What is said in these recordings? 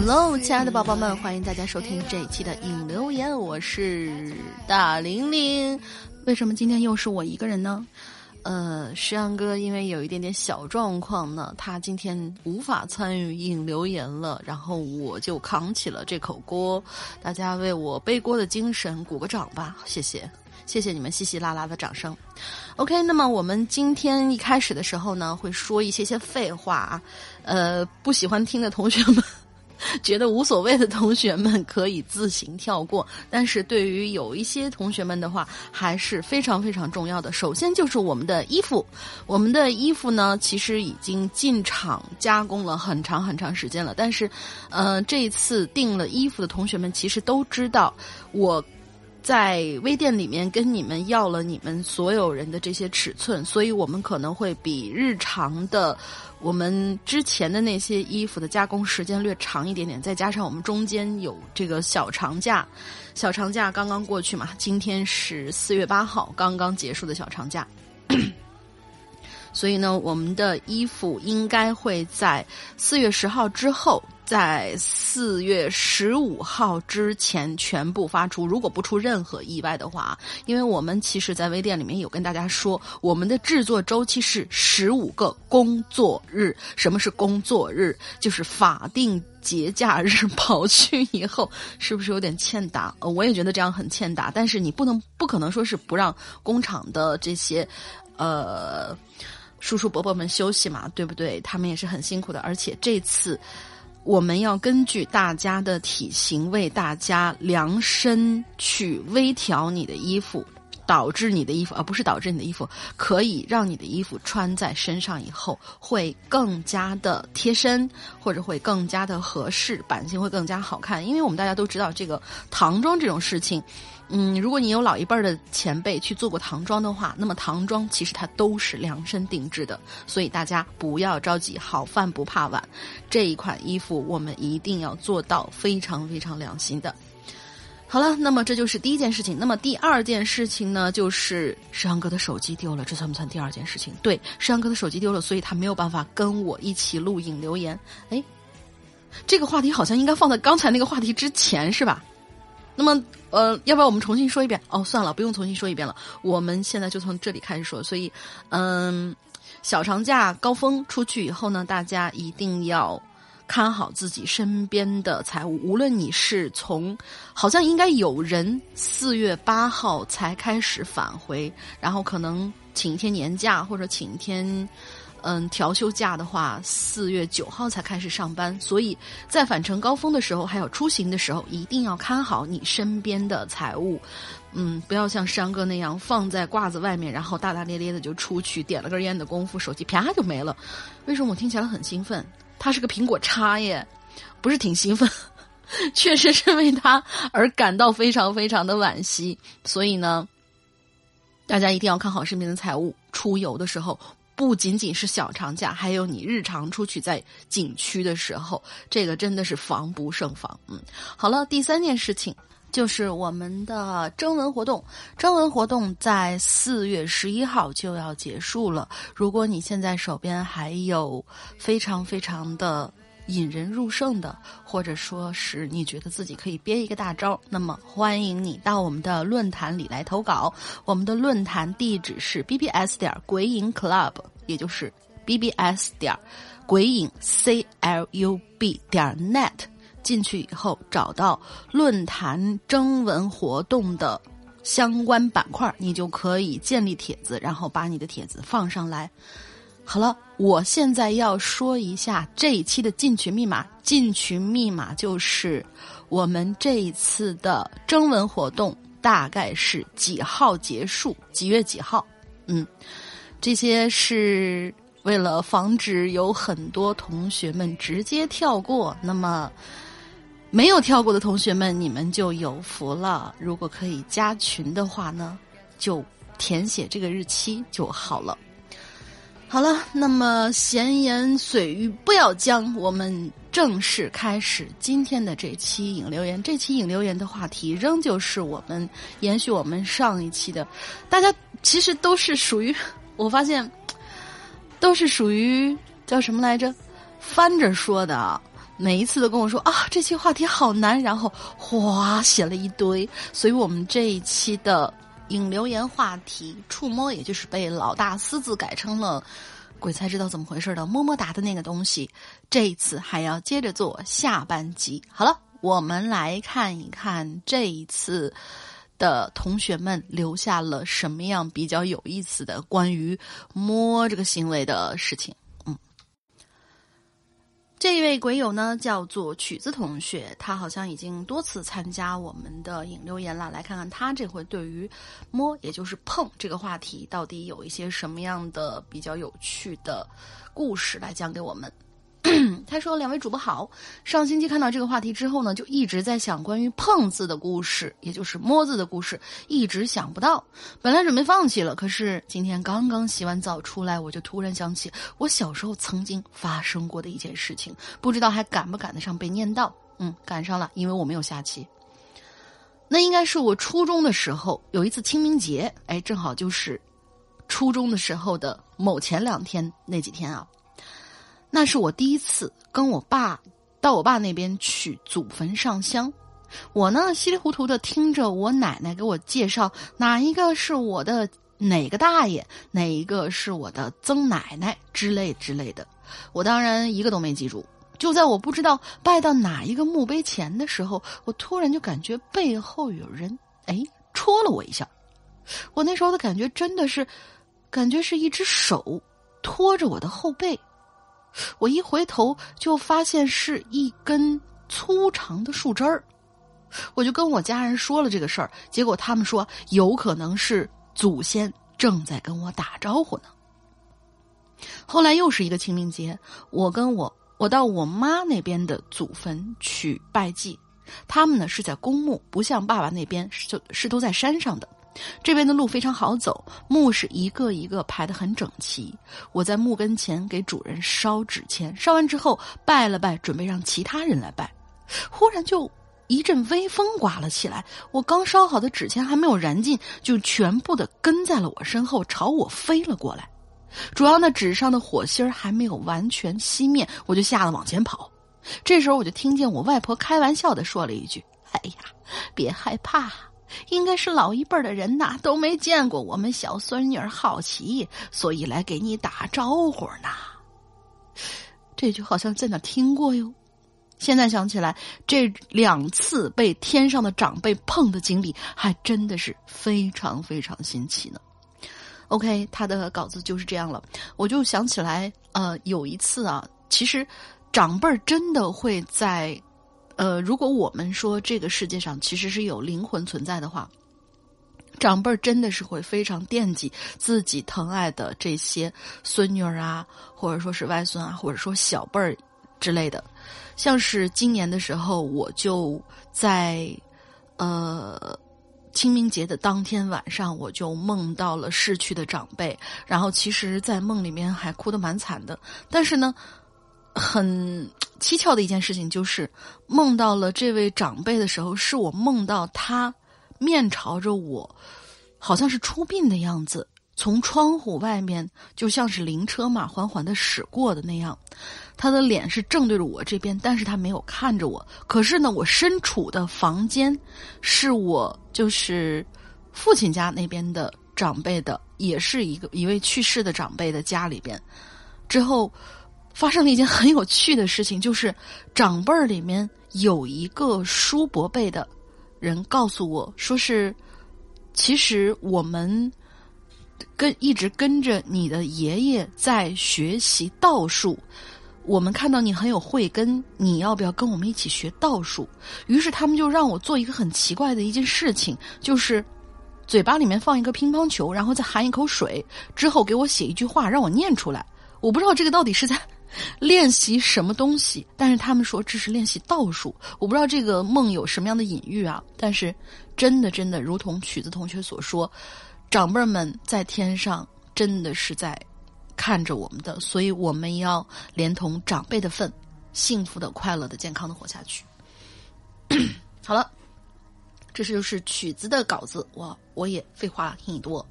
Hello，亲爱的宝宝们，欢迎大家收听这一期的影留言，我是大玲玲。为什么今天又是我一个人呢？呃，石阳哥因为有一点点小状况呢，他今天无法参与引留言了，然后我就扛起了这口锅。大家为我背锅的精神鼓个掌吧，谢谢，谢谢你们稀稀拉拉的掌声。OK，那么我们今天一开始的时候呢，会说一些些废话啊，呃，不喜欢听的同学们。觉得无所谓的同学们可以自行跳过，但是对于有一些同学们的话，还是非常非常重要的。首先就是我们的衣服，我们的衣服呢，其实已经进厂加工了很长很长时间了。但是，呃，这一次订了衣服的同学们，其实都知道我。在微店里面跟你们要了你们所有人的这些尺寸，所以我们可能会比日常的我们之前的那些衣服的加工时间略长一点点，再加上我们中间有这个小长假，小长假刚刚过去嘛，今天是四月八号刚刚结束的小长假，所以呢，我们的衣服应该会在四月十号之后。在四月十五号之前全部发出，如果不出任何意外的话，因为我们其实，在微店里面有跟大家说，我们的制作周期是十五个工作日。什么是工作日？就是法定节假日刨去以后，是不是有点欠打？呃，我也觉得这样很欠打。但是你不能不可能说是不让工厂的这些，呃，叔叔伯伯们休息嘛，对不对？他们也是很辛苦的，而且这次。我们要根据大家的体型为大家量身去微调你的衣服，导致你的衣服，而不是导致你的衣服可以让你的衣服穿在身上以后会更加的贴身，或者会更加的合适，版型会更加好看。因为我们大家都知道，这个唐装这种事情。嗯，如果你有老一辈的前辈去做过唐装的话，那么唐装其实它都是量身定制的，所以大家不要着急，好饭不怕晚。这一款衣服我们一定要做到非常非常良心的。好了，那么这就是第一件事情。那么第二件事情呢，就是石阳哥的手机丢了，这算不算第二件事情？对，石阳哥的手机丢了，所以他没有办法跟我一起录影留言。哎，这个话题好像应该放在刚才那个话题之前，是吧？那么，呃，要不要我们重新说一遍？哦，算了，不用重新说一遍了。我们现在就从这里开始说。所以，嗯，小长假高峰出去以后呢，大家一定要看好自己身边的财物。无论你是从，好像应该有人四月八号才开始返回，然后可能请一天年假或者请一天。嗯，调休假的话，四月九号才开始上班，所以在返程高峰的时候，还有出行的时候，一定要看好你身边的财物。嗯，不要像山哥那样放在褂子外面，然后大大咧咧的就出去，点了根烟的功夫，手机啪就没了。为什么我听起来很兴奋？它是个苹果叉耶，不是挺兴奋？确实是为他而感到非常非常的惋惜。所以呢。大家一定要看好身边的财物。出游的时候，不仅仅是小长假，还有你日常出去在景区的时候，这个真的是防不胜防。嗯，好了，第三件事情。就是我们的征文活动，征文活动在四月十一号就要结束了。如果你现在手边还有非常非常的引人入胜的，或者说是你觉得自己可以编一个大招，那么欢迎你到我们的论坛里来投稿。我们的论坛地址是 bbs 点鬼影 club，也就是 bbs 点鬼影 c l u b 点 net。进去以后，找到论坛征文活动的相关板块，你就可以建立帖子，然后把你的帖子放上来。好了，我现在要说一下这一期的进群密码。进群密码就是我们这一次的征文活动大概是几号结束，几月几号？嗯，这些是为了防止有很多同学们直接跳过。那么。没有跳过的同学们，你们就有福了。如果可以加群的话呢，就填写这个日期就好了。好了，那么闲言碎语不要讲，我们正式开始今天的这期引留言。这期引留言的话题仍旧是我们延续我们上一期的，大家其实都是属于，我发现 都是属于叫什么来着，翻着说的。每一次都跟我说啊，这期话题好难，然后哗写了一堆。所以我们这一期的引留言话题“触摸”，也就是被老大私自改成了“鬼才知道怎么回事”的么么哒的那个东西，这一次还要接着做下半集。好了，我们来看一看这一次的同学们留下了什么样比较有意思的关于摸这个行为的事情。这一位鬼友呢，叫做曲子同学，他好像已经多次参加我们的影留言了。来看看他这回对于摸，也就是碰这个话题，到底有一些什么样的比较有趣的故事来讲给我们。他说：“两位主播好，上星期看到这个话题之后呢，就一直在想关于碰字的故事，也就是摸字的故事，一直想不到。本来准备放弃了，可是今天刚刚洗完澡出来，我就突然想起我小时候曾经发生过的一件事情，不知道还赶不赶得上被念到？嗯，赶上了，因为我没有下棋。那应该是我初中的时候有一次清明节，哎，正好就是初中的时候的某前两天那几天啊。”那是我第一次跟我爸到我爸那边去祖坟上香，我呢稀里糊涂的听着我奶奶给我介绍哪一个是我的哪个大爷，哪一个是我的曾奶奶之类之类的，我当然一个都没记住。就在我不知道拜到哪一个墓碑前的时候，我突然就感觉背后有人哎戳了我一下，我那时候的感觉真的是，感觉是一只手托着我的后背。我一回头就发现是一根粗长的树枝儿，我就跟我家人说了这个事儿，结果他们说有可能是祖先正在跟我打招呼呢。后来又是一个清明节，我跟我我到我妈那边的祖坟去拜祭，他们呢是在公墓，不像爸爸那边是是都在山上的。这边的路非常好走，墓是一个一个排的很整齐。我在墓跟前给主人烧纸钱，烧完之后拜了拜，准备让其他人来拜。忽然就一阵微风刮了起来，我刚烧好的纸钱还没有燃尽，就全部的跟在了我身后，朝我飞了过来。主要那纸上的火星还没有完全熄灭，我就吓得往前跑。这时候我就听见我外婆开玩笑的说了一句：“哎呀，别害怕。”应该是老一辈的人呐，都没见过我们小孙女儿，好奇，所以来给你打招呼呢。这句好像在哪听过哟。现在想起来，这两次被天上的长辈碰的经历，还真的是非常非常新奇呢。OK，他的稿子就是这样了。我就想起来，呃，有一次啊，其实长辈真的会在。呃，如果我们说这个世界上其实是有灵魂存在的话，长辈儿真的是会非常惦记自己疼爱的这些孙女儿啊，或者说是外孙啊，或者说小辈儿之类的。像是今年的时候，我就在呃。清明节的当天晚上，我就梦到了逝去的长辈，然后其实，在梦里面还哭得蛮惨的。但是呢，很蹊跷的一件事情就是，梦到了这位长辈的时候，是我梦到他面朝着我，好像是出殡的样子，从窗户外面就像是灵车马缓缓的驶过的那样。他的脸是正对着我这边，但是他没有看着我。可是呢，我身处的房间是我就是父亲家那边的长辈的，也是一个一位去世的长辈的家里边。之后发生了一件很有趣的事情，就是长辈儿里面有一个叔伯辈的人告诉我说是，其实我们跟一直跟着你的爷爷在学习道术。我们看到你很有慧根，你要不要跟我们一起学道术？于是他们就让我做一个很奇怪的一件事情，就是嘴巴里面放一个乒乓球，然后再含一口水，之后给我写一句话，让我念出来。我不知道这个到底是在练习什么东西，但是他们说这是练习道术。我不知道这个梦有什么样的隐喻啊？但是真的真的，如同曲子同学所说，长辈们在天上真的是在。看着我们的，所以我们要连同长辈的份，幸福的、快乐的、健康的活下去。好了，这是就是曲子的稿子，我我也废话挺多。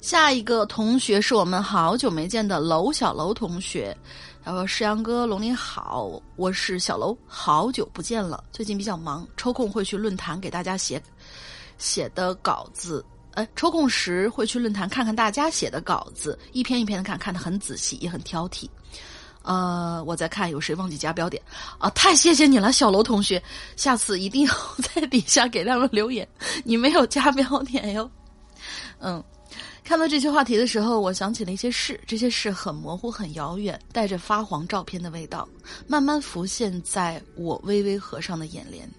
下一个同学是我们好久没见的楼小楼同学，他说：“世阳哥，龙林好，我是小楼，好久不见了，最近比较忙，抽空会去论坛给大家写写的稿子。”哎，抽空时会去论坛看看大家写的稿子，一篇一篇的看，看得很仔细，也很挑剔。呃，我在看有谁忘记加标点啊？太谢谢你了，小楼同学，下次一定要 在底下给他们留言。你没有加标点哟。嗯，看到这些话题的时候，我想起了一些事，这些事很模糊、很遥远，带着发黄照片的味道，慢慢浮现在我微微合上的眼帘。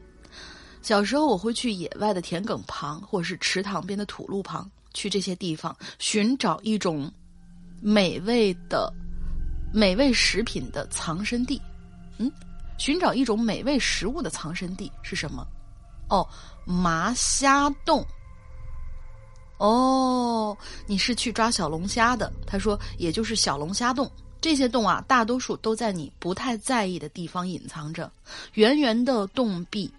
小时候，我会去野外的田埂旁，或是池塘边的土路旁，去这些地方寻找一种美味的美味食品的藏身地。嗯，寻找一种美味食物的藏身地是什么？哦，麻虾洞。哦，你是去抓小龙虾的？他说，也就是小龙虾洞。这些洞啊，大多数都在你不太在意的地方隐藏着，圆圆的洞壁。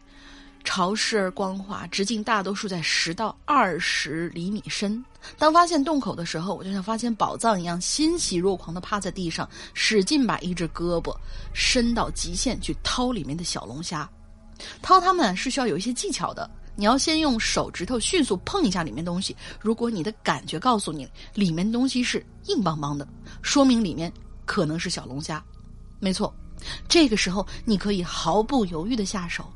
潮湿而光滑，直径大多数在十到二十厘米深。当发现洞口的时候，我就像发现宝藏一样，欣喜若狂的趴在地上，使劲把一只胳膊伸到极限去掏里面的小龙虾。掏它们是需要有一些技巧的，你要先用手指头迅速碰一下里面东西。如果你的感觉告诉你里面东西是硬邦邦的，说明里面可能是小龙虾。没错，这个时候你可以毫不犹豫的下手。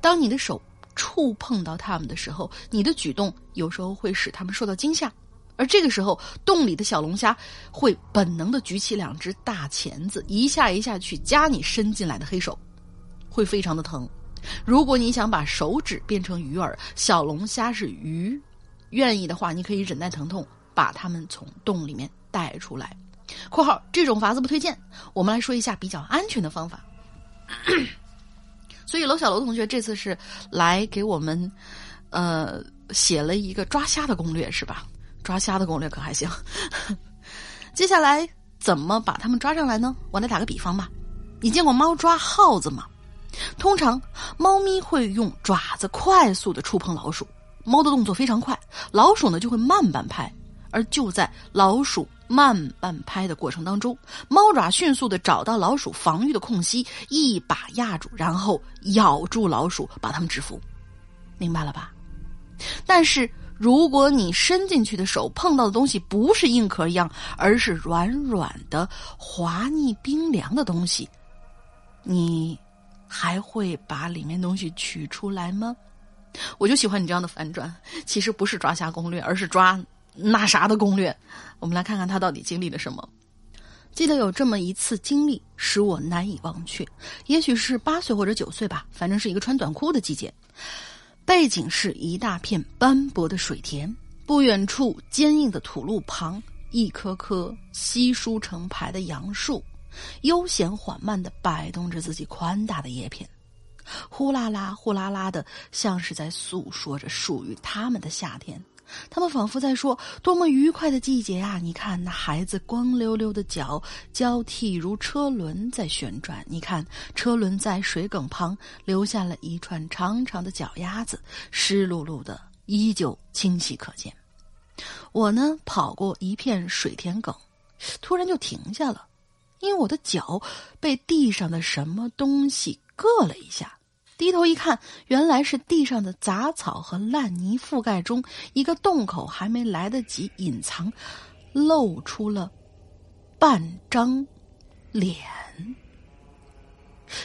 当你的手触碰到它们的时候，你的举动有时候会使它们受到惊吓，而这个时候，洞里的小龙虾会本能的举起两只大钳子，一下一下去夹你伸进来的黑手，会非常的疼。如果你想把手指变成鱼饵，小龙虾是鱼，愿意的话，你可以忍耐疼痛，把它们从洞里面带出来。（括号这种法子不推荐。）我们来说一下比较安全的方法。所以，楼小楼同学这次是来给我们，呃，写了一个抓虾的攻略，是吧？抓虾的攻略可还行。接下来怎么把它们抓上来呢？我来打个比方吧。你见过猫抓耗子吗？通常，猫咪会用爪子快速的触碰老鼠，猫的动作非常快，老鼠呢就会慢半拍。而就在老鼠慢半拍的过程当中，猫爪迅速的找到老鼠防御的空隙，一把压住，然后咬住老鼠，把它们制服。明白了吧？但是如果你伸进去的手碰到的东西不是硬壳一样，而是软软的、滑腻、冰凉的东西，你还会把里面东西取出来吗？我就喜欢你这样的反转。其实不是抓虾攻略，而是抓。那啥的攻略，我们来看看他到底经历了什么。记得有这么一次经历，使我难以忘却。也许是八岁或者九岁吧，反正是一个穿短裤的季节。背景是一大片斑驳的水田，不远处坚硬的土路旁，一棵棵稀疏成排的杨树，悠闲缓慢的摆动着自己宽大的叶片。呼啦啦、呼啦啦的，像是在诉说着属于他们的夏天。他们仿佛在说：“多么愉快的季节啊！你看那孩子光溜溜的脚交替如车轮在旋转，你看车轮在水埂旁留下了一串长长的脚丫子，湿漉漉的，依旧清晰可见。”我呢，跑过一片水田埂，突然就停下了，因为我的脚被地上的什么东西硌了一下。低头一看，原来是地上的杂草和烂泥覆盖中一个洞口，还没来得及隐藏，露出了半张脸。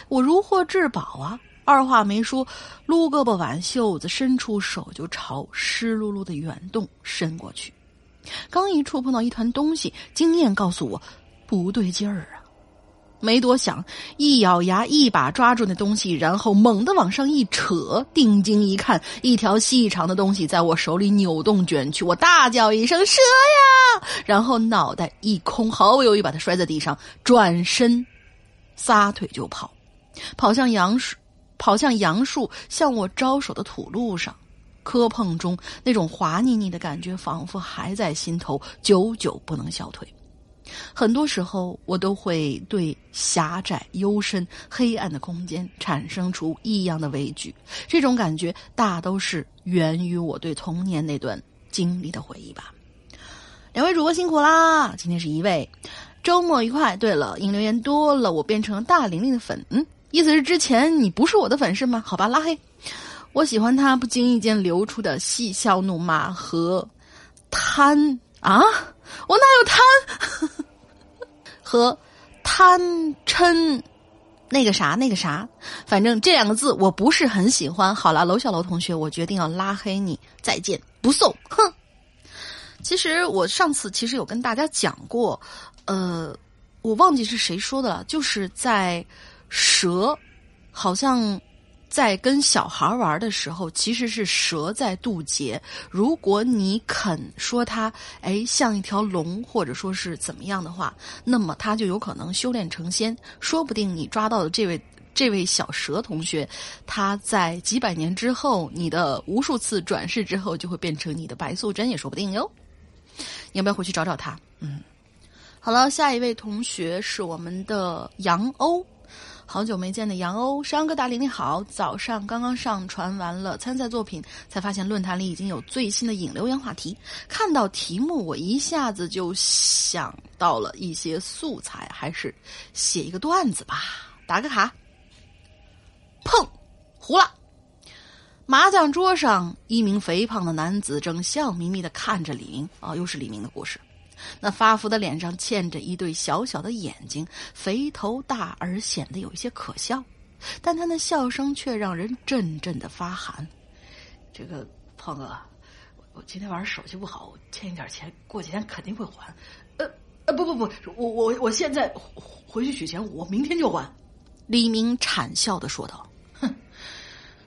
我如获至宝啊！二话没说，撸胳膊挽袖子，伸出手就朝湿漉漉的圆洞伸过去。刚一触碰到一团东西，经验告诉我不对劲儿啊！没多想，一咬牙，一把抓住那东西，然后猛地往上一扯。定睛一看，一条细长的东西在我手里扭动卷曲。我大叫一声：“蛇呀！”然后脑袋一空，毫不犹豫把它摔在地上，转身撒腿就跑，跑向杨树，跑向杨树向我招手的土路上。磕碰中那种滑腻腻的感觉，仿佛还在心头，久久不能消退。很多时候，我都会对狭窄、幽深、黑暗的空间产生出异样的畏惧。这种感觉大都是源于我对童年那段经历的回忆吧。两位主播辛苦啦！今天是一位，周末愉快。对了，因留言多了，我变成了大玲玲的粉。嗯，意思是之前你不是我的粉是吗？好吧，拉黑。我喜欢他不经意间流出的嬉笑怒骂和贪啊。我哪有贪 和贪嗔那个啥那个啥，反正这两个字我不是很喜欢。好了，楼小楼同学，我决定要拉黑你，再见不送。哼！其实我上次其实有跟大家讲过，呃，我忘记是谁说的了，就是在蛇好像。在跟小孩玩的时候，其实是蛇在渡劫。如果你肯说它，哎，像一条龙，或者说是怎么样的话，那么它就有可能修炼成仙。说不定你抓到的这位这位小蛇同学，他在几百年之后，你的无数次转世之后，就会变成你的白素贞，也说不定哟。你要不要回去找找他？嗯，好了，下一位同学是我们的杨欧。好久没见的杨欧，山哥大林你好，早上刚刚上传完了参赛作品，才发现论坛里已经有最新的引流言话题。看到题目，我一下子就想到了一些素材，还是写一个段子吧。打个卡，砰，糊了。麻将桌上，一名肥胖的男子正笑眯眯的看着李明。啊，又是李明的故事。那发福的脸上嵌着一对小小的眼睛，肥头大耳，显得有一些可笑，但他那笑声却让人阵阵的发寒。这个胖哥，我今天晚上手气不好，欠一点钱，过几天肯定会还。呃呃，不不不，我我我现在回去取钱，我明天就还。李明惨笑的说道：“哼，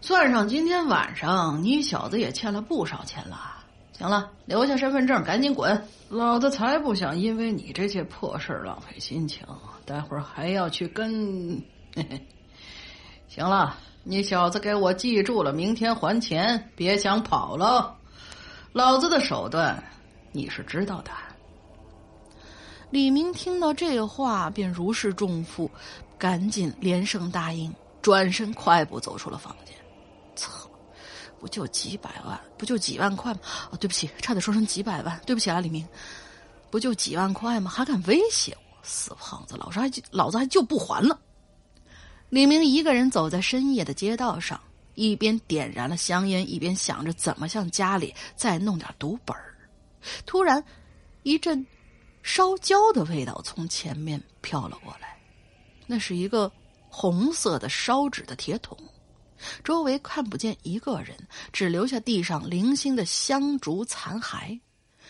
算上今天晚上，你小子也欠了不少钱了。”行了，留下身份证，赶紧滚！老子才不想因为你这些破事浪费心情。待会儿还要去跟……嘿嘿，行了，你小子给我记住了，明天还钱，别想跑了。老子的手段你是知道的。李明听到这话，便如释重负，赶紧连声答应，转身快步走出了房间。不就几百万？不就几万块吗？哦，对不起，差点说成几百万。对不起啊，李明，不就几万块吗？还敢威胁我？死胖子，老子还老子还就不还了！李明一个人走在深夜的街道上，一边点燃了香烟，一边想着怎么向家里再弄点赌本儿。突然，一阵烧焦的味道从前面飘了过来，那是一个红色的烧纸的铁桶。周围看不见一个人，只留下地上零星的香烛残骸，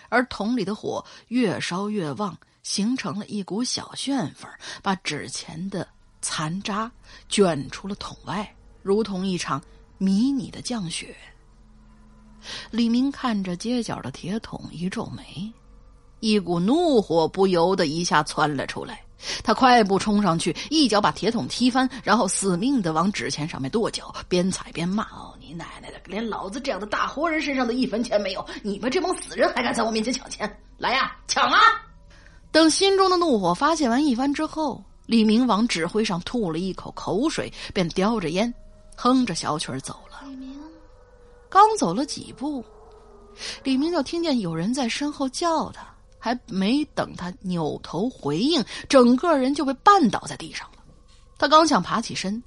而桶里的火越烧越旺，形成了一股小旋风，把纸钱的残渣卷出了桶外，如同一场迷你的降雪。李明看着街角的铁桶，一皱眉，一股怒火不由得一下窜了出来。他快步冲上去，一脚把铁桶踢翻，然后死命的往纸钱上面跺脚，边踩边骂：“哦，你奶奶的！连老子这样的大活人身上的一分钱没有，你们这帮死人还敢在我面前抢钱？来呀，抢啊！”等心中的怒火发泄完一番之后，李明往指挥上吐了一口口水，便叼着烟，哼着小曲儿走了。李明刚走了几步，李明就听见有人在身后叫他。还没等他扭头回应，整个人就被绊倒在地上了。他刚想爬起身，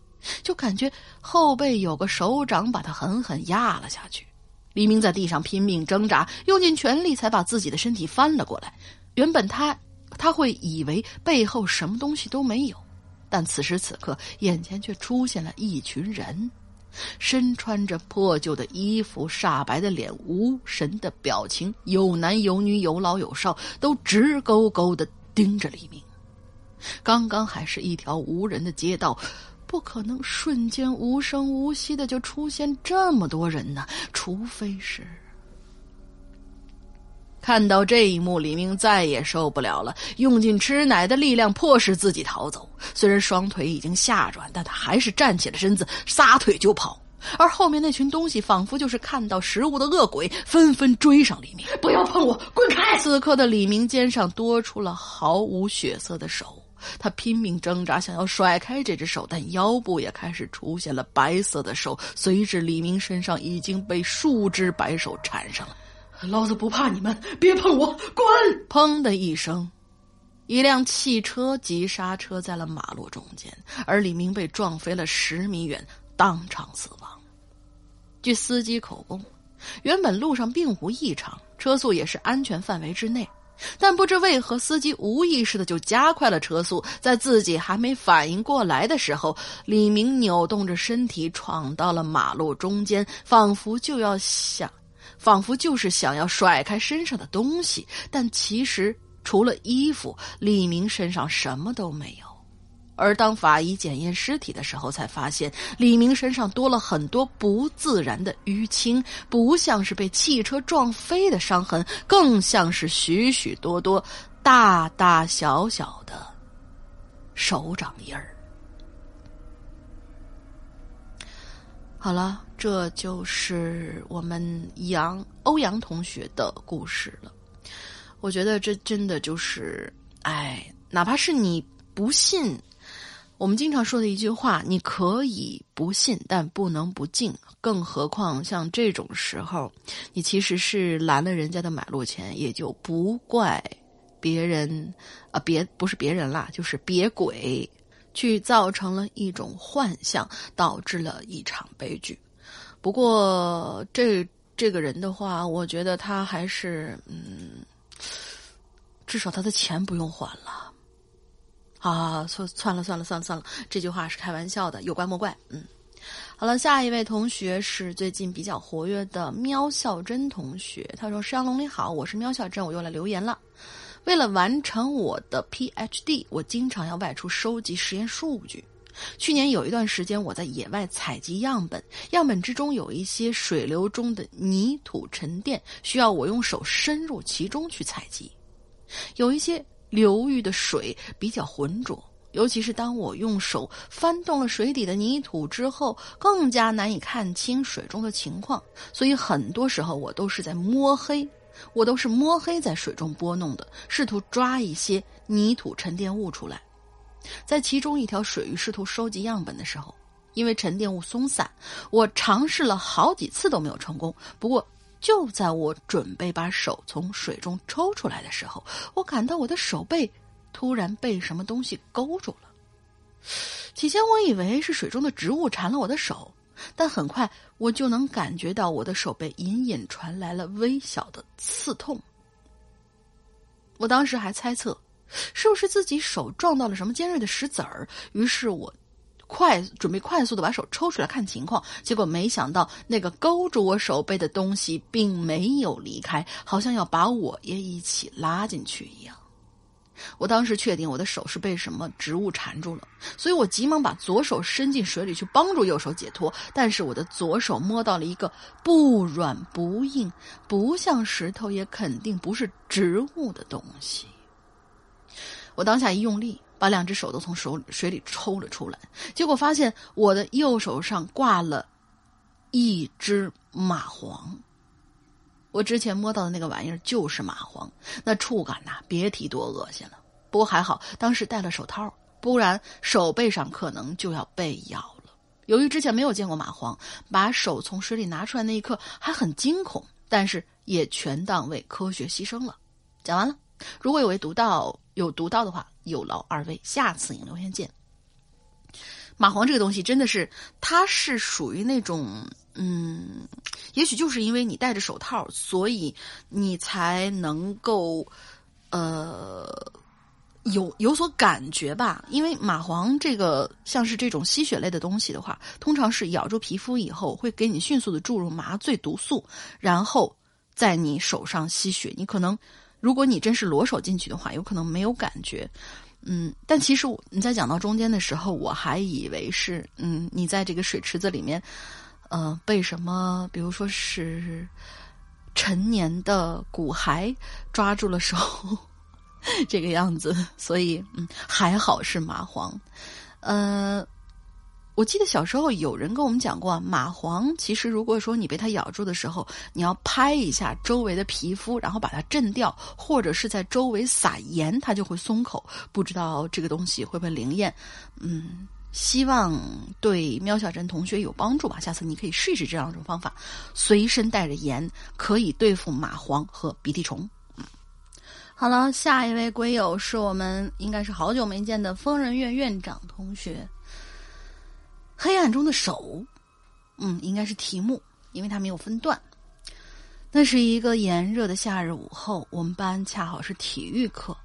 就感觉后背有个手掌把他狠狠压了下去。黎明在地上拼命挣扎，用尽全力才把自己的身体翻了过来。原本他他会以为背后什么东西都没有，但此时此刻，眼前却出现了一群人。身穿着破旧的衣服，煞白的脸，无神的表情，有男有女，有老有少，都直勾勾的盯着李明。刚刚还是一条无人的街道，不可能瞬间无声无息的就出现这么多人呢，除非是……看到这一幕，李明再也受不了了，用尽吃奶的力量迫使自己逃走。虽然双腿已经下软，但他还是站起了身子，撒腿就跑。而后面那群东西仿佛就是看到食物的恶鬼，纷纷追上李明。不要碰我，滚开！此刻的李明肩上多出了毫无血色的手，他拼命挣扎，想要甩开这只手，但腰部也开始出现了白色的手，随之李明身上已经被数只白手缠上了。老子不怕你们，别碰我，滚！砰的一声，一辆汽车急刹车在了马路中间，而李明被撞飞了十米远，当场死亡。据司机口供，原本路上并无异常，车速也是安全范围之内，但不知为何，司机无意识的就加快了车速。在自己还没反应过来的时候，李明扭动着身体闯到了马路中间，仿佛就要想。仿佛就是想要甩开身上的东西，但其实除了衣服，李明身上什么都没有。而当法医检验尸体的时候，才发现李明身上多了很多不自然的淤青，不像是被汽车撞飞的伤痕，更像是许许多多大大小小的手掌印儿。好了。这就是我们杨欧阳同学的故事了。我觉得这真的就是，哎，哪怕是你不信，我们经常说的一句话，你可以不信，但不能不敬。更何况像这种时候，你其实是拦了人家的买路钱，也就不怪别人啊，别不是别人啦，就是别鬼去造成了一种幻象，导致了一场悲剧。不过，这这个人的话，我觉得他还是嗯，至少他的钱不用还了。啊，算算了算了算了算了，这句话是开玩笑的，有怪莫怪。嗯，好了，下一位同学是最近比较活跃的喵笑珍同学，他说：“山龙你好，我是喵笑珍，我又来留言了。为了完成我的 PhD，我经常要外出收集实验数据。”去年有一段时间，我在野外采集样本，样本之中有一些水流中的泥土沉淀，需要我用手深入其中去采集。有一些流域的水比较浑浊，尤其是当我用手翻动了水底的泥土之后，更加难以看清水中的情况。所以很多时候我都是在摸黑，我都是摸黑在水中拨弄的，试图抓一些泥土沉淀物出来。在其中一条水域试图收集样本的时候，因为沉淀物松散，我尝试了好几次都没有成功。不过，就在我准备把手从水中抽出来的时候，我感到我的手背突然被什么东西勾住了。起先我以为是水中的植物缠了我的手，但很快我就能感觉到我的手背隐隐传来了微小的刺痛。我当时还猜测。是不是自己手撞到了什么尖锐的石子儿？于是我快准备快速的把手抽出来看情况，结果没想到那个勾住我手背的东西并没有离开，好像要把我也一起拉进去一样。我当时确定我的手是被什么植物缠住了，所以我急忙把左手伸进水里去帮助右手解脱。但是我的左手摸到了一个不软不硬、不像石头，也肯定不是植物的东西。我当下一用力，把两只手都从手水里抽了出来，结果发现我的右手上挂了一只蚂蟥。我之前摸到的那个玩意儿就是蚂蟥，那触感呐，别提多恶心了。不过还好，当时戴了手套，不然手背上可能就要被咬了。由于之前没有见过蚂蟥，把手从水里拿出来那一刻还很惊恐，但是也全当为科学牺牲了。讲完了，如果有位读到有读到的话，有劳二位下次引留言见。蚂蟥这个东西真的是，它是属于那种，嗯，也许就是因为你戴着手套，所以你才能够，呃，有有所感觉吧。因为蚂蟥这个像是这种吸血类的东西的话，通常是咬住皮肤以后，会给你迅速的注入麻醉毒素，然后在你手上吸血。你可能，如果你真是裸手进去的话，有可能没有感觉。嗯，但其实你在讲到中间的时候，我还以为是嗯，你在这个水池子里面，呃，被什么，比如说是陈年的骨骸抓住了手，这个样子，所以嗯，还好是麻黄，呃。我记得小时候有人跟我们讲过，蚂蟥其实如果说你被它咬住的时候，你要拍一下周围的皮肤，然后把它震掉，或者是在周围撒盐，它就会松口。不知道这个东西会不会灵验？嗯，希望对喵小珍同学有帮助吧。下次你可以试一试这样一种方法，随身带着盐，可以对付蚂蟥和鼻涕虫。嗯，好了，下一位龟友是我们应该是好久没见的疯人院院长同学。黑暗中的手，嗯，应该是题目，因为它没有分段。那是一个炎热的夏日午后，我们班恰好是体育课，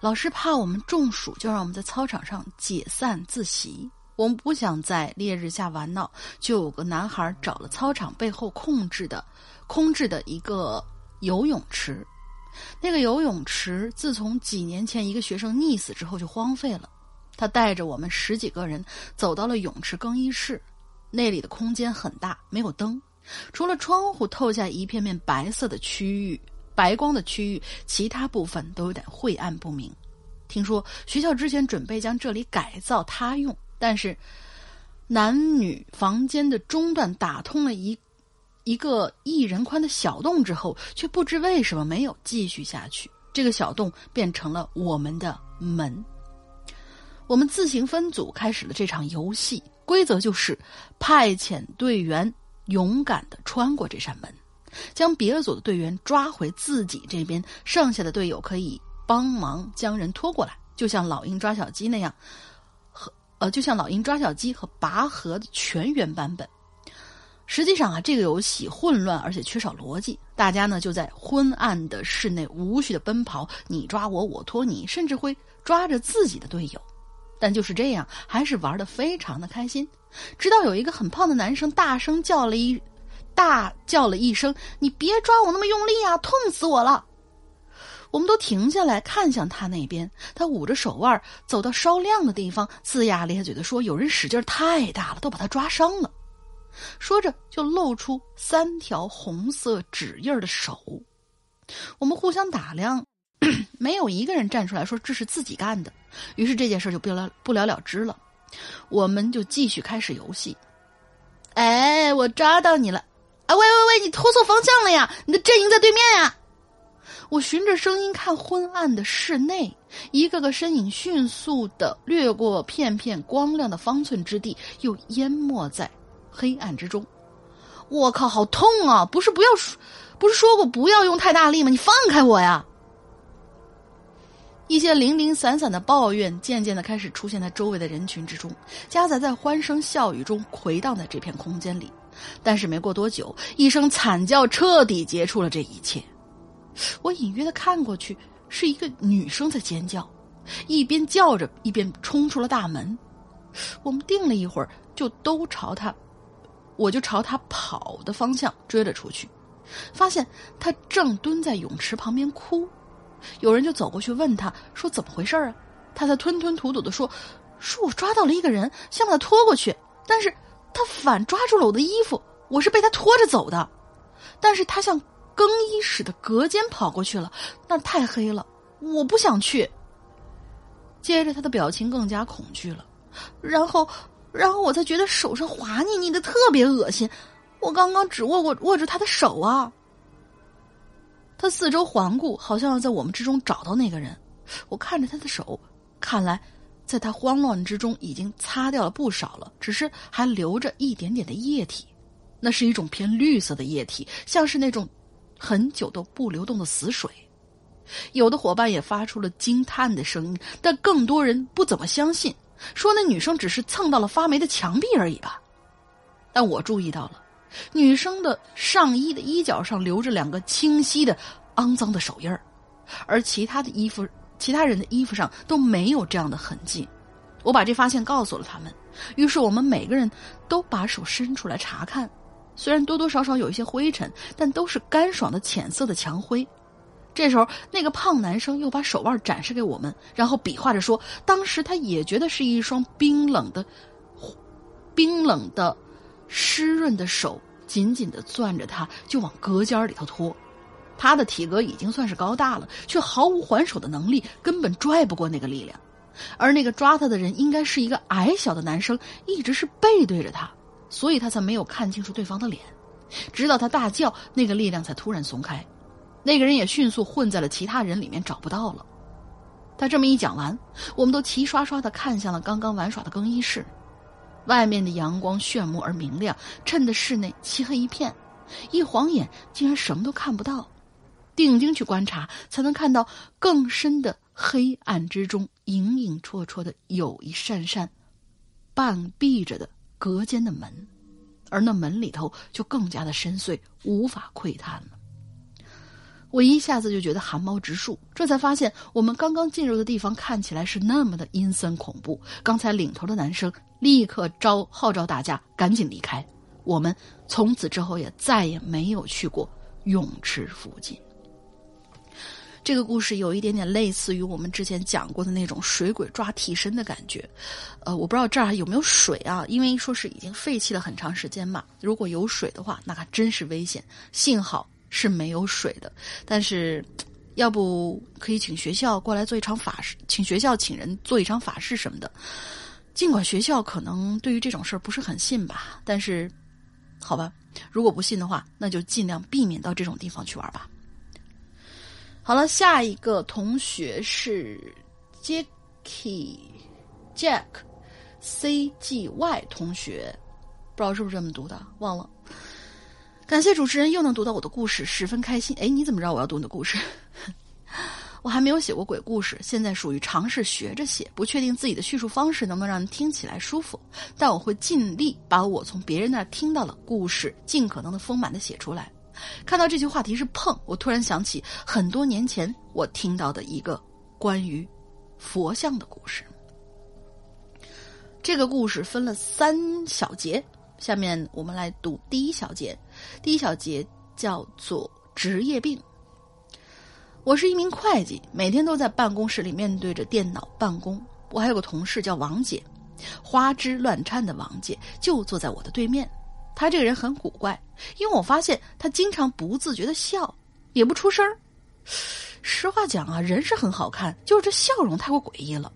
老师怕我们中暑，就让我们在操场上解散自习。我们不想在烈日下玩闹，就有个男孩找了操场背后控制的、空置的一个游泳池。那个游泳池自从几年前一个学生溺死之后就荒废了。他带着我们十几个人走到了泳池更衣室，那里的空间很大，没有灯，除了窗户透下一片片白色的区域、白光的区域，其他部分都有点晦暗不明。听说学校之前准备将这里改造他用，但是男女房间的中段打通了一一个一人宽的小洞之后，却不知为什么没有继续下去。这个小洞变成了我们的门。我们自行分组开始了这场游戏，规则就是派遣队员勇敢的穿过这扇门，将别组的队员抓回自己这边，剩下的队友可以帮忙将人拖过来，就像老鹰抓小鸡那样，和呃，就像老鹰抓小鸡和拔河的全员版本。实际上啊，这个游戏混乱而且缺少逻辑，大家呢就在昏暗的室内无序的奔跑，你抓我，我拖你，甚至会抓着自己的队友。但就是这样，还是玩的非常的开心。直到有一个很胖的男生大声叫了一，大叫了一声：“你别抓我那么用力啊，痛死我了！”我们都停下来看向他那边，他捂着手腕走到稍亮的地方，龇牙咧嘴的说：“有人使劲太大了，都把他抓伤了。”说着就露出三条红色指印的手。我们互相打量。没有一个人站出来说这是自己干的，于是这件事就不了不了了之了。我们就继续开始游戏。哎，我抓到你了！啊，喂喂喂，你拖错方向了呀！你的阵营在对面呀！我循着声音看昏暗的室内，一个个身影迅速的掠过片片光亮的方寸之地，又淹没在黑暗之中。我靠，好痛啊！不是不要，不是说过不要用太大力吗？你放开我呀！一些零零散散的抱怨渐渐的开始出现在周围的人群之中，夹杂在欢声笑语中回荡在这片空间里。但是没过多久，一声惨叫彻底结束了这一切。我隐约的看过去，是一个女生在尖叫，一边叫着一边冲出了大门。我们定了一会儿，就都朝她，我就朝她跑的方向追了出去，发现她正蹲在泳池旁边哭。有人就走过去问他说：“怎么回事啊？”他才吞吞吐吐的说：“说我抓到了一个人，想把他拖过去，但是他反抓住了我的衣服，我是被他拖着走的。但是他向更衣室的隔间跑过去了，那太黑了，我不想去。”接着他的表情更加恐惧了，然后，然后我才觉得手上滑腻腻的，特别恶心。我刚刚只握过握着他的手啊。他四周环顾，好像要在我们之中找到那个人。我看着他的手，看来在他慌乱之中已经擦掉了不少了，只是还留着一点点的液体。那是一种偏绿色的液体，像是那种很久都不流动的死水。有的伙伴也发出了惊叹的声音，但更多人不怎么相信，说那女生只是蹭到了发霉的墙壁而已吧。但我注意到了，女生的上衣的衣角上留着两个清晰的、肮脏的手印儿，而其他的衣服、其他人的衣服上都没有这样的痕迹。我把这发现告诉了他们，于是我们每个人都把手伸出来查看，虽然多多少少有一些灰尘，但都是干爽的浅色的墙灰。这时候，那个胖男生又把手腕展示给我们，然后比划着说：“当时他也觉得是一双冰冷的、冰冷的、湿润的手紧紧的攥着他，就往隔间里头拖。他的体格已经算是高大了，却毫无还手的能力，根本拽不过那个力量。而那个抓他的人应该是一个矮小的男生，一直是背对着他，所以他才没有看清楚对方的脸。直到他大叫，那个力量才突然松开。”那个人也迅速混在了其他人里面，找不到了。他这么一讲完，我们都齐刷刷的看向了刚刚玩耍的更衣室。外面的阳光炫目而明亮，衬得室内漆黑一片。一晃眼，竟然什么都看不到。定睛去观察，才能看到更深的黑暗之中，影影绰绰的有一扇扇半闭着的隔间的门，而那门里头就更加的深邃，无法窥探了。我一下子就觉得汗毛直竖，这才发现我们刚刚进入的地方看起来是那么的阴森恐怖。刚才领头的男生立刻招号召大家赶紧离开。我们从此之后也再也没有去过泳池附近。这个故事有一点点类似于我们之前讲过的那种水鬼抓替身的感觉。呃，我不知道这儿有没有水啊？因为说是已经废弃了很长时间嘛。如果有水的话，那还真是危险。幸好。是没有水的，但是，要不可以请学校过来做一场法事，请学校请人做一场法事什么的。尽管学校可能对于这种事儿不是很信吧，但是，好吧，如果不信的话，那就尽量避免到这种地方去玩吧。好了，下一个同学是 Jacky Jack C G Y 同学，不知道是不是这么读的，忘了。感谢主持人又能读到我的故事，十分开心。哎，你怎么知道我要读你的故事？我还没有写过鬼故事，现在属于尝试学着写，不确定自己的叙述方式能不能让人听起来舒服，但我会尽力把我从别人那听到的故事尽可能的丰满的写出来。看到这句话题是碰，我突然想起很多年前我听到的一个关于佛像的故事。这个故事分了三小节。下面我们来读第一小节，第一小节叫做职业病。我是一名会计，每天都在办公室里面对着电脑办公。我还有个同事叫王姐，花枝乱颤的王姐就坐在我的对面。她这个人很古怪，因为我发现她经常不自觉的笑，也不出声实话讲啊，人是很好看，就是这笑容太过诡异了。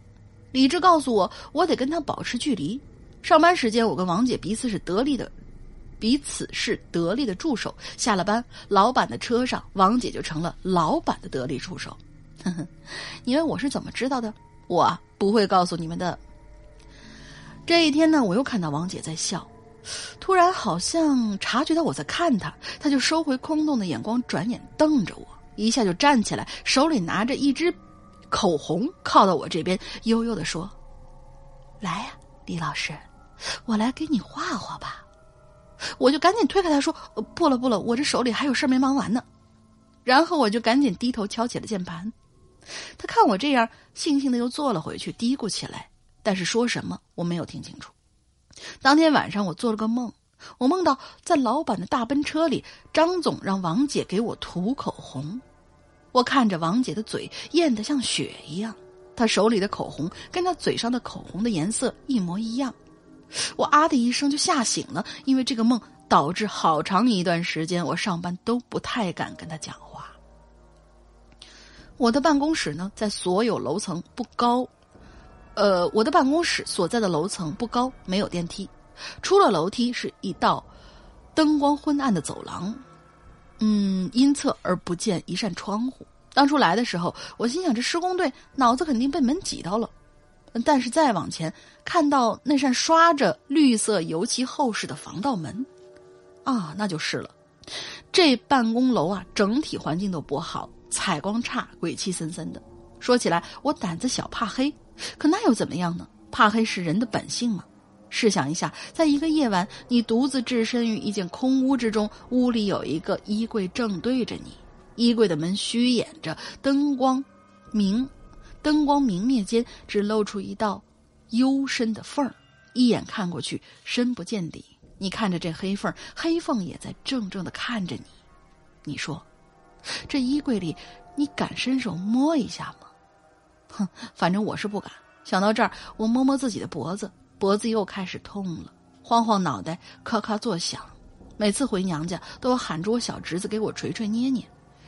理智告诉我，我得跟她保持距离。上班时间，我跟王姐彼此是得力的，彼此是得力的助手。下了班，老板的车上，王姐就成了老板的得力助手。呵呵，你问我是怎么知道的？我不会告诉你们的。这一天呢，我又看到王姐在笑，突然好像察觉到我在看她，她就收回空洞的眼光，转眼瞪着我，一下就站起来，手里拿着一支口红，靠到我这边，悠悠的说：“来呀，李老师。”我来给你画画吧，我就赶紧推开他说：“不了不了，我这手里还有事没忙完呢。”然后我就赶紧低头敲起了键盘。他看我这样，悻悻的又坐了回去，嘀咕起来，但是说什么我没有听清楚。当天晚上我做了个梦，我梦到在老板的大奔车里，张总让王姐给我涂口红。我看着王姐的嘴艳得像雪一样，她手里的口红跟她嘴上的口红的颜色一模一样。我啊的一声就吓醒了，因为这个梦导致好长一段时间我上班都不太敢跟他讲话。我的办公室呢，在所有楼层不高，呃，我的办公室所在的楼层不高，没有电梯，出了楼梯是一道灯光昏暗的走廊，嗯，阴侧而不见一扇窗户。当初来的时候，我心想这施工队脑子肯定被门挤到了，但是再往前看到那扇刷着绿色油漆厚实的防盗门，啊，那就是了。这办公楼啊，整体环境都不好，采光差，鬼气森森的。说起来，我胆子小，怕黑，可那又怎么样呢？怕黑是人的本性嘛。试想一下，在一个夜晚，你独自置身于一间空屋之中，屋里有一个衣柜正对着你，衣柜的门虚掩着，灯光明，灯光明灭间只露出一道幽深的缝儿，一眼看过去深不见底。你看着这黑缝，黑缝也在怔怔的看着你。你说，这衣柜里，你敢伸手摸一下吗？哼，反正我是不敢。想到这儿，我摸摸自己的脖子，脖子又开始痛了，晃晃脑袋，咔咔作响。每次回娘家，都要喊住我小侄子给我捶捶捏捏。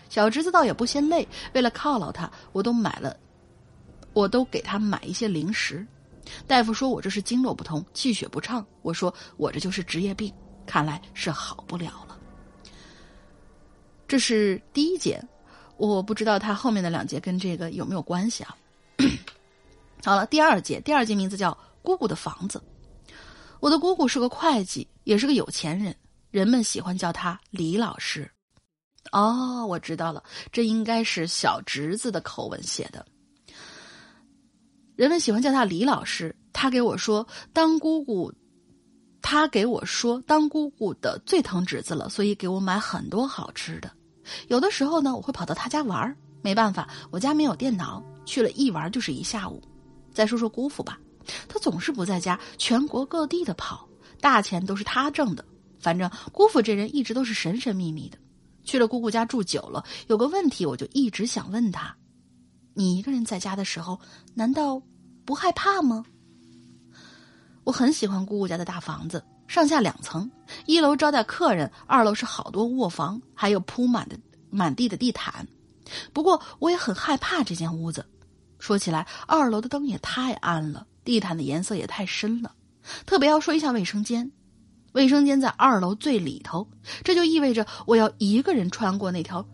小侄子倒也不嫌累，为了犒劳他，我都买了，我都给他买一些零食。大夫说我这是经络不通，气血不畅。我说我这就是职业病，看来是好不了了。这是第一节，我不知道他后面的两节跟这个有没有关系啊？好了，第二节，第二节名字叫《姑姑的房子》。我的姑姑是个会计，也是个有钱人，人们喜欢叫她李老师。哦，我知道了，这应该是小侄子的口吻写的。人们喜欢叫他李老师。他给我说，当姑姑，他给我说，当姑姑的最疼侄子了，所以给我买很多好吃的。有的时候呢，我会跑到他家玩没办法，我家没有电脑，去了一玩就是一下午。再说说姑父吧，他总是不在家，全国各地的跑，大钱都是他挣的。反正姑父这人一直都是神神秘秘的。去了姑姑家住久了，有个问题我就一直想问他。你一个人在家的时候，难道不害怕吗？我很喜欢姑姑家的大房子，上下两层，一楼招待客人，二楼是好多卧房，还有铺满的满地的地毯。不过我也很害怕这间屋子。说起来，二楼的灯也太暗了，地毯的颜色也太深了。特别要说一下卫生间，卫生间在二楼最里头，这就意味着我要一个人穿过那条。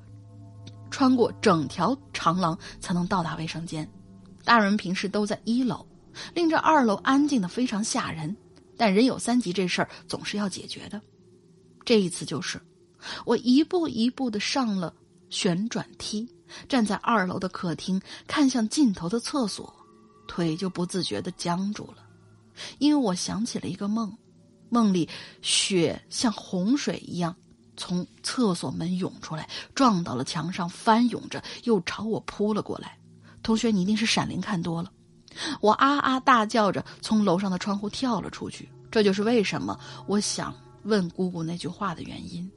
穿过整条长廊才能到达卫生间，大人平时都在一楼，令这二楼安静的非常吓人。但人有三急，这事儿总是要解决的。这一次就是，我一步一步的上了旋转梯，站在二楼的客厅，看向尽头的厕所，腿就不自觉的僵住了，因为我想起了一个梦，梦里血像洪水一样。从厕所门涌出来，撞到了墙上，翻涌着又朝我扑了过来。同学，你一定是《闪灵》看多了。我啊啊大叫着从楼上的窗户跳了出去。这就是为什么我想问姑姑那句话的原因。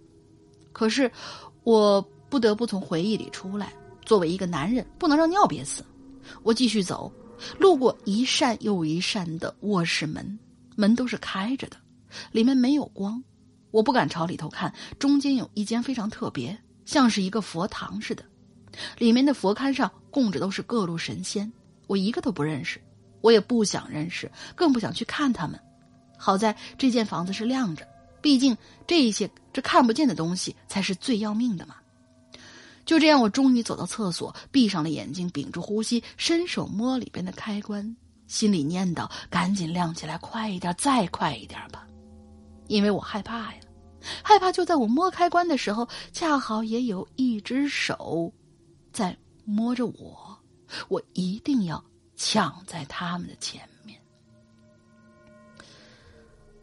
可是我不得不从回忆里出来。作为一个男人，不能让尿憋死。我继续走，路过一扇又一扇的卧室门，门都是开着的，里面没有光。我不敢朝里头看，中间有一间非常特别，像是一个佛堂似的，里面的佛龛上供着都是各路神仙，我一个都不认识，我也不想认识，更不想去看他们。好在这间房子是亮着，毕竟这一些这看不见的东西才是最要命的嘛。就这样，我终于走到厕所，闭上了眼睛，屏住呼吸，伸手摸里边的开关，心里念叨：赶紧亮起来，快一点，再快一点吧。因为我害怕呀，害怕就在我摸开关的时候，恰好也有一只手在摸着我，我一定要抢在他们的前面。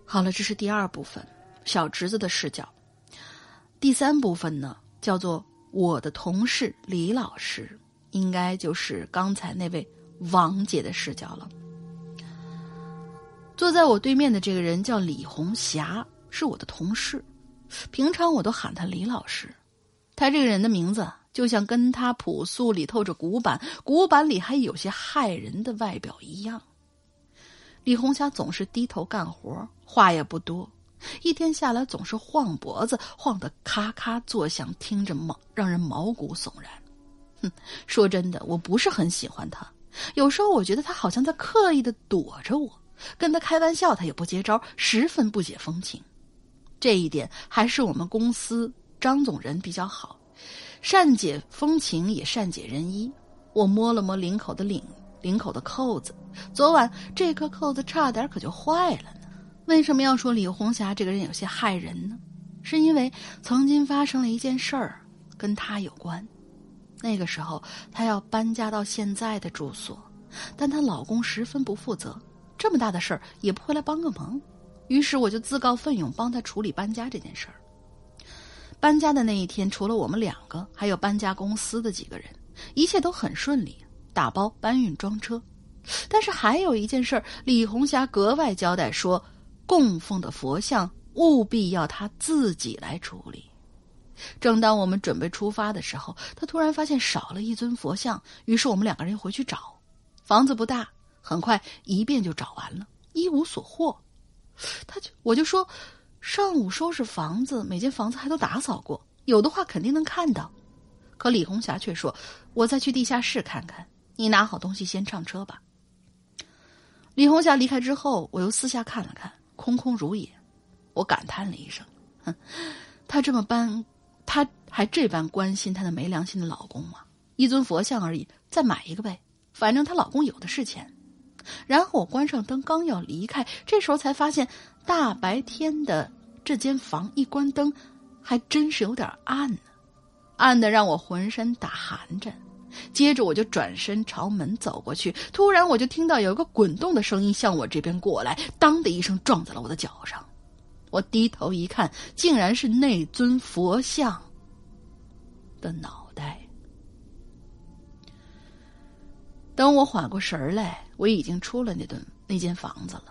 好了，这是第二部分，小侄子的视角。第三部分呢，叫做我的同事李老师，应该就是刚才那位王姐的视角了。坐在我对面的这个人叫李红霞，是我的同事。平常我都喊他李老师。他这个人的名字就像跟他朴素里透着古板，古板里还有些骇人的外表一样。李红霞总是低头干活，话也不多，一天下来总是晃脖子，晃得咔咔作响，听着毛让人毛骨悚然。哼，说真的，我不是很喜欢他。有时候我觉得他好像在刻意的躲着我，跟他开玩笑，他也不接招，十分不解风情。这一点还是我们公司张总人比较好，善解风情也善解人意。我摸了摸领口的领领口的扣子，昨晚这颗扣子差点可就坏了呢。为什么要说李红霞这个人有些害人呢？是因为曾经发生了一件事儿，跟她有关。那个时候，她要搬家到现在的住所，但她老公十分不负责，这么大的事儿也不回来帮个忙。于是我就自告奋勇帮他处理搬家这件事儿。搬家的那一天，除了我们两个，还有搬家公司的几个人，一切都很顺利，打包、搬运、装车。但是还有一件事儿，李红霞格外交代说，供奉的佛像务必要她自己来处理。正当我们准备出发的时候，他突然发现少了一尊佛像，于是我们两个人又回去找。房子不大，很快一遍就找完了，一无所获。他就我就说，上午收拾房子，每间房子还都打扫过，有的话肯定能看到。可李红霞却说：“我再去地下室看看，你拿好东西先上车吧。”李红霞离开之后，我又四下看了看，空空如也。我感叹了一声：“哼，她这么搬。”她还这般关心她的没良心的老公吗？一尊佛像而已，再买一个呗，反正她老公有的是钱。然后我关上灯，刚要离开，这时候才发现大白天的这间房一关灯，还真是有点暗呢，暗的让我浑身打寒颤。接着我就转身朝门走过去，突然我就听到有一个滚动的声音向我这边过来，当的一声撞在了我的脚上。我低头一看，竟然是那尊佛像的脑等我缓过神儿来，我已经出了那栋那间房子了。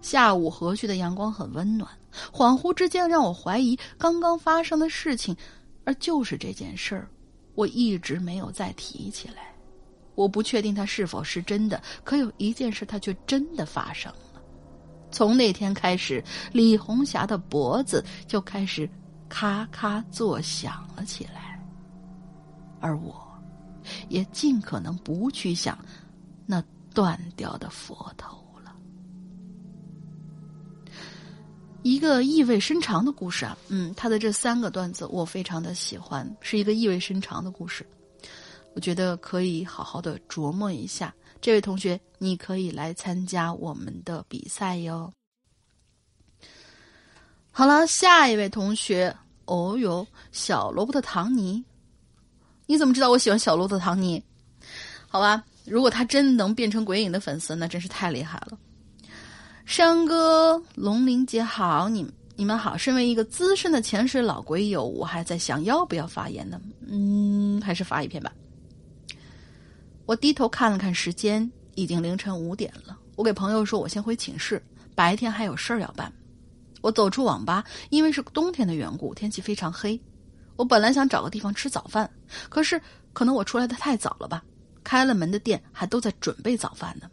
下午和煦的阳光很温暖，恍惚之间让我怀疑刚刚发生的事情，而就是这件事儿，我一直没有再提起来。我不确定它是否是真的，可有一件事，它却真的发生了。从那天开始，李红霞的脖子就开始咔咔作响了起来，而我，也尽可能不去想那断掉的佛头了。一个意味深长的故事啊，嗯，他的这三个段子我非常的喜欢，是一个意味深长的故事，我觉得可以好好的琢磨一下。这位同学，你可以来参加我们的比赛哟。好了，下一位同学，哦哟，小萝卜的唐尼，你怎么知道我喜欢小鹿的唐尼？好吧，如果他真能变成鬼影的粉丝，那真是太厉害了。山哥、龙鳞姐好，你你们好。身为一个资深的潜水老鬼友，我还在想要不要发言呢？嗯，还是发一篇吧。我低头看了看时间，已经凌晨五点了。我给朋友说，我先回寝室，白天还有事儿要办。我走出网吧，因为是冬天的缘故，天气非常黑。我本来想找个地方吃早饭，可是可能我出来的太早了吧，开了门的店还都在准备早饭呢。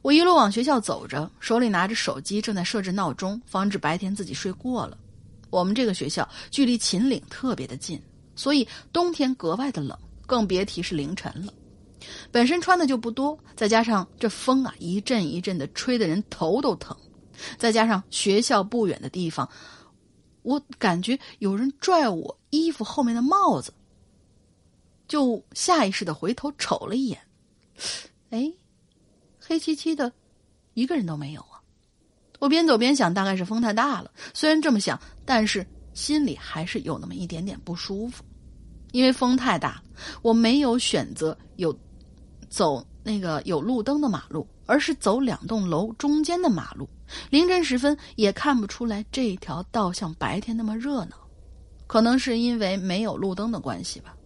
我一路往学校走着，手里拿着手机，正在设置闹钟，防止白天自己睡过了。我们这个学校距离秦岭特别的近，所以冬天格外的冷，更别提是凌晨了。本身穿的就不多，再加上这风啊一阵一阵的吹的人头都疼，再加上学校不远的地方，我感觉有人拽我衣服后面的帽子，就下意识的回头瞅了一眼，哎，黑漆漆的，一个人都没有啊！我边走边想，大概是风太大了。虽然这么想，但是心里还是有那么一点点不舒服。因为风太大，我没有选择有走那个有路灯的马路，而是走两栋楼中间的马路。凌晨时分也看不出来这条道像白天那么热闹，可能是因为没有路灯的关系吧。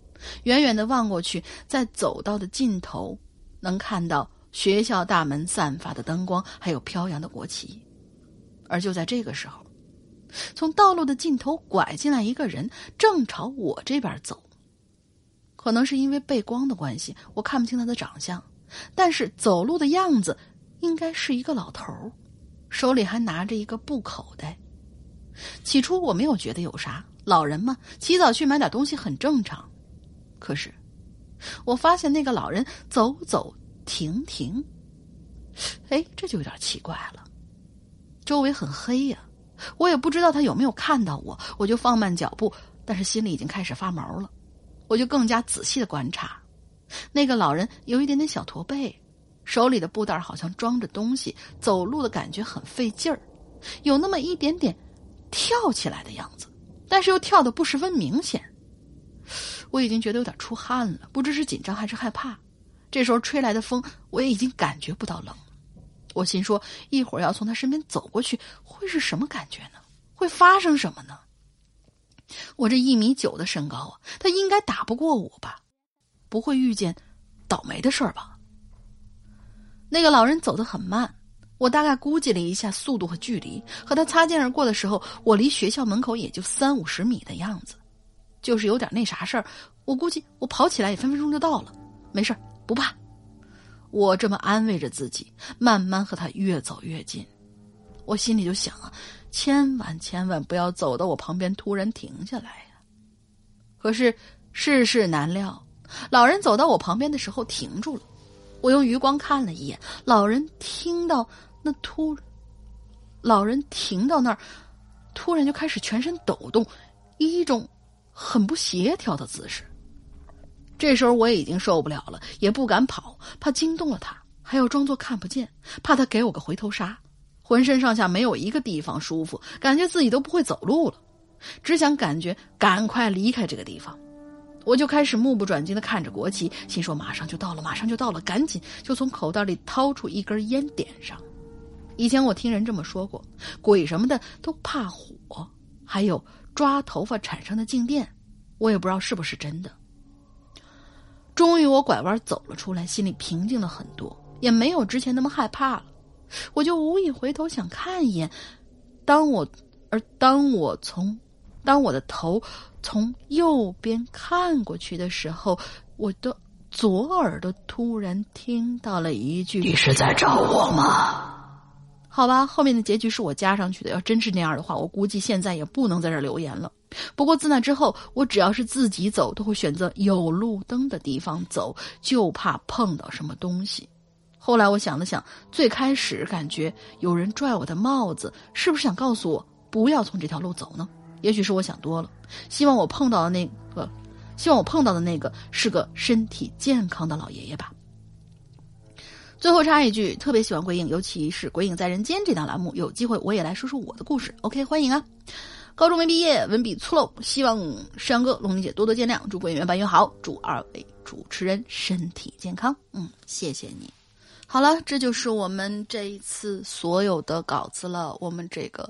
远远的望过去，在走道的尽头，能看到学校大门散发的灯光，还有飘扬的国旗。而就在这个时候，从道路的尽头拐进来一个人，正朝我这边走。可能是因为背光的关系，我看不清他的长相，但是走路的样子应该是一个老头手里还拿着一个布口袋。起初我没有觉得有啥，老人嘛，起早去买点东西很正常。可是，我发现那个老人走走停停，哎，这就有点奇怪了。周围很黑呀，我也不知道他有没有看到我，我就放慢脚步，但是心里已经开始发毛了。我就更加仔细的观察，那个老人有一点点小驼背，手里的布袋好像装着东西，走路的感觉很费劲儿，有那么一点点跳起来的样子，但是又跳的不十分明显。我已经觉得有点出汗了，不知是紧张还是害怕。这时候吹来的风，我也已经感觉不到冷。我心说，一会儿要从他身边走过去，会是什么感觉呢？会发生什么呢？我这一米九的身高啊，他应该打不过我吧？不会遇见倒霉的事儿吧？那个老人走得很慢，我大概估计了一下速度和距离，和他擦肩而过的时候，我离学校门口也就三五十米的样子。就是有点那啥事儿，我估计我跑起来也分分钟就到了。没事不怕。我这么安慰着自己，慢慢和他越走越近。我心里就想啊，千万千万不要走到我旁边突然停下来呀。可是世事难料，老人走到我旁边的时候停住了。我用余光看了一眼，老人听到那突，老人停到那儿，突然就开始全身抖动，一种。很不协调的姿势。这时候我已经受不了了，也不敢跑，怕惊动了他，还要装作看不见，怕他给我个回头杀。浑身上下没有一个地方舒服，感觉自己都不会走路了，只想感觉赶快离开这个地方。我就开始目不转睛的看着国旗，心说马上就到了，马上就到了，赶紧就从口袋里掏出一根烟点上。以前我听人这么说过，鬼什么的都怕火，还有。抓头发产生的静电，我也不知道是不是真的。终于，我拐弯走了出来，心里平静了很多，也没有之前那么害怕了。我就无意回头想看一眼，当我而当我从当我的头从右边看过去的时候，我的左耳朵突然听到了一句：“你是在找我吗？”好吧，后面的结局是我加上去的。要真是那样的话，我估计现在也不能在这留言了。不过自那之后，我只要是自己走，都会选择有路灯的地方走，就怕碰到什么东西。后来我想了想，最开始感觉有人拽我的帽子，是不是想告诉我不要从这条路走呢？也许是我想多了。希望我碰到的那个，希望我碰到的那个是个身体健康的老爷爷吧。最后插一句，特别喜欢鬼影，尤其是《鬼影在人间》这档栏目。有机会我也来说说我的故事。OK，欢迎啊！高中没毕业，文笔粗陋，希望山哥、龙玲姐多多见谅。祝鬼影越办越好，祝二位主持人身体健康。嗯，谢谢你。好了，这就是我们这一次所有的稿子了。我们这个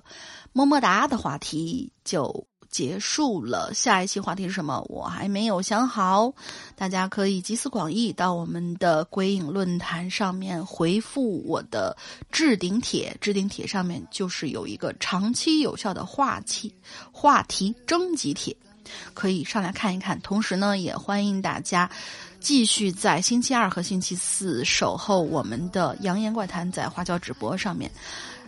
么么哒的话题就。结束了，下一期话题是什么？我还没有想好，大家可以集思广益，到我们的鬼影论坛上面回复我的置顶帖。置顶帖上面就是有一个长期有效的话题话题征集帖，可以上来看一看。同时呢，也欢迎大家继续在星期二和星期四守候我们的《扬言怪谈》在花椒直播上面。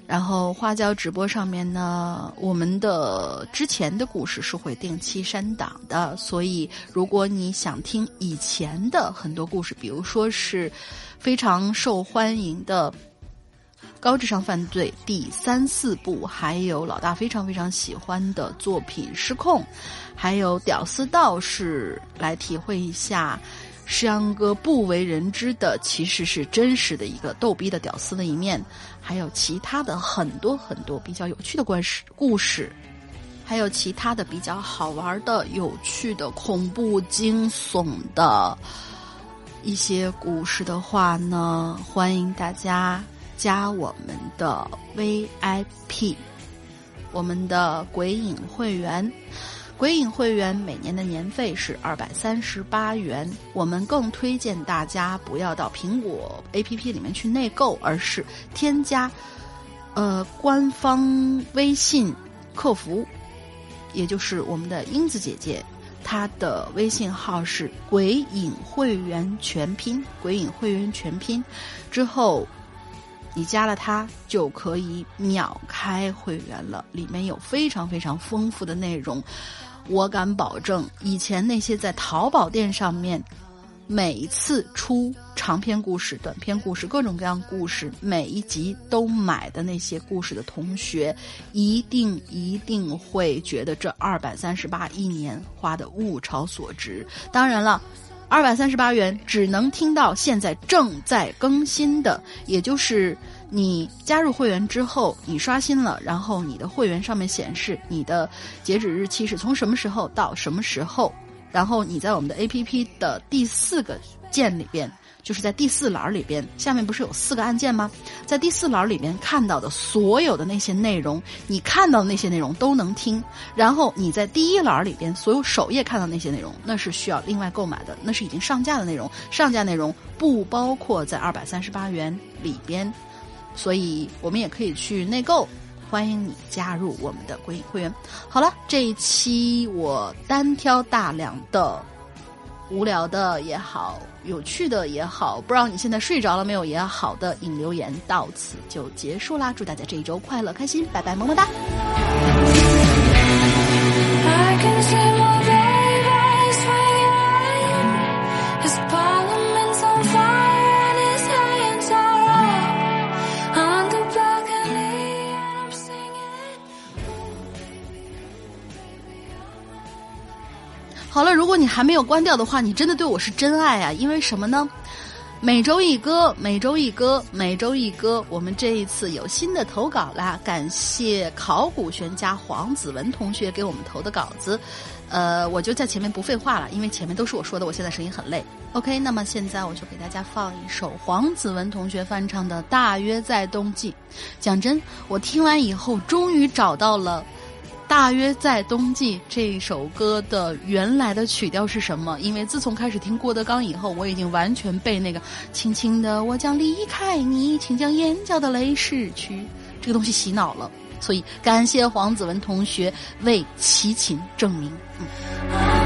然后花椒直播上面呢，我们的之前的故事是会定期删档的，所以如果你想听以前的很多故事，比如说是非常受欢迎的《高智商犯罪》第三四部，还有老大非常非常喜欢的作品《失控》，还有《屌丝道士》，来体会一下。石阳哥不为人知的，其实是真实的一个逗逼的屌丝的一面，还有其他的很多很多比较有趣的故事，故事，还有其他的比较好玩的、有趣的、恐怖惊悚的一些故事的话呢，欢迎大家加我们的 VIP，我们的鬼影会员。鬼影会员每年的年费是二百三十八元，我们更推荐大家不要到苹果 APP 里面去内购，而是添加，呃，官方微信客服，也就是我们的英子姐姐，她的微信号是鬼影会员全拼，鬼影会员全拼，之后你加了她就可以秒开会员了，里面有非常非常丰富的内容。我敢保证，以前那些在淘宝店上面每次出长篇故事、短篇故事、各种各样故事，每一集都买的那些故事的同学，一定一定会觉得这二百三十八一年花的物超所值。当然了。二百三十八元只能听到现在正在更新的，也就是你加入会员之后，你刷新了，然后你的会员上面显示你的截止日期是从什么时候到什么时候，然后你在我们的 A P P 的第四个键里边。就是在第四栏里边，下面不是有四个按键吗？在第四栏里边看到的所有的那些内容，你看到的那些内容都能听。然后你在第一栏里边所有首页看到那些内容，那是需要另外购买的，那是已经上架的内容，上架内容不包括在二百三十八元里边。所以我们也可以去内购，欢迎你加入我们的鬼影会员。好了，这一期我单挑大梁的。无聊的也好，有趣的也好，不知道你现在睡着了没有也好的引留言到此就结束啦！祝大家这一周快乐开心，拜拜，么么哒。好了，如果你还没有关掉的话，你真的对我是真爱啊！因为什么呢？每周一歌，每周一歌，每周一歌。我们这一次有新的投稿啦，感谢考古学家黄子文同学给我们投的稿子。呃，我就在前面不废话了，因为前面都是我说的，我现在声音很累。OK，那么现在我就给大家放一首黄子文同学翻唱的《大约在冬季》。讲真，我听完以后，终于找到了。大约在冬季这首歌的原来的曲调是什么？因为自从开始听郭德纲以后，我已经完全被那个“轻轻的我将离开你，请将眼角的泪拭去”这个东西洗脑了。所以感谢黄子文同学为齐秦证明。嗯。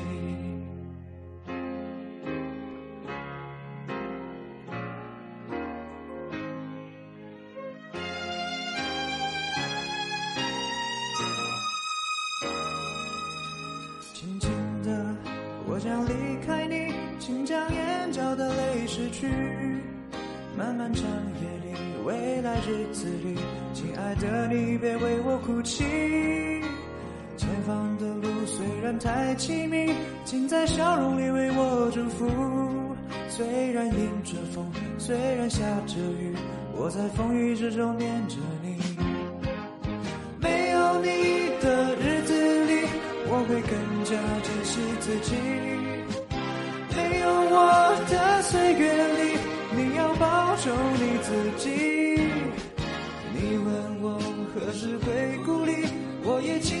太凄迷，请在笑容里为我祝福。虽然迎着风，虽然下着雨，我在风雨之中念着你。没有你的日子里，我会更加珍惜自己。没有我的岁月里。你要保重你自己。你问我何时会故里，我也轻。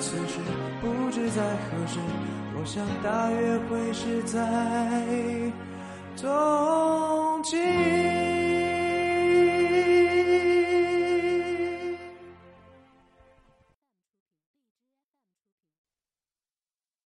此时不知在何时我想大约会是在冬季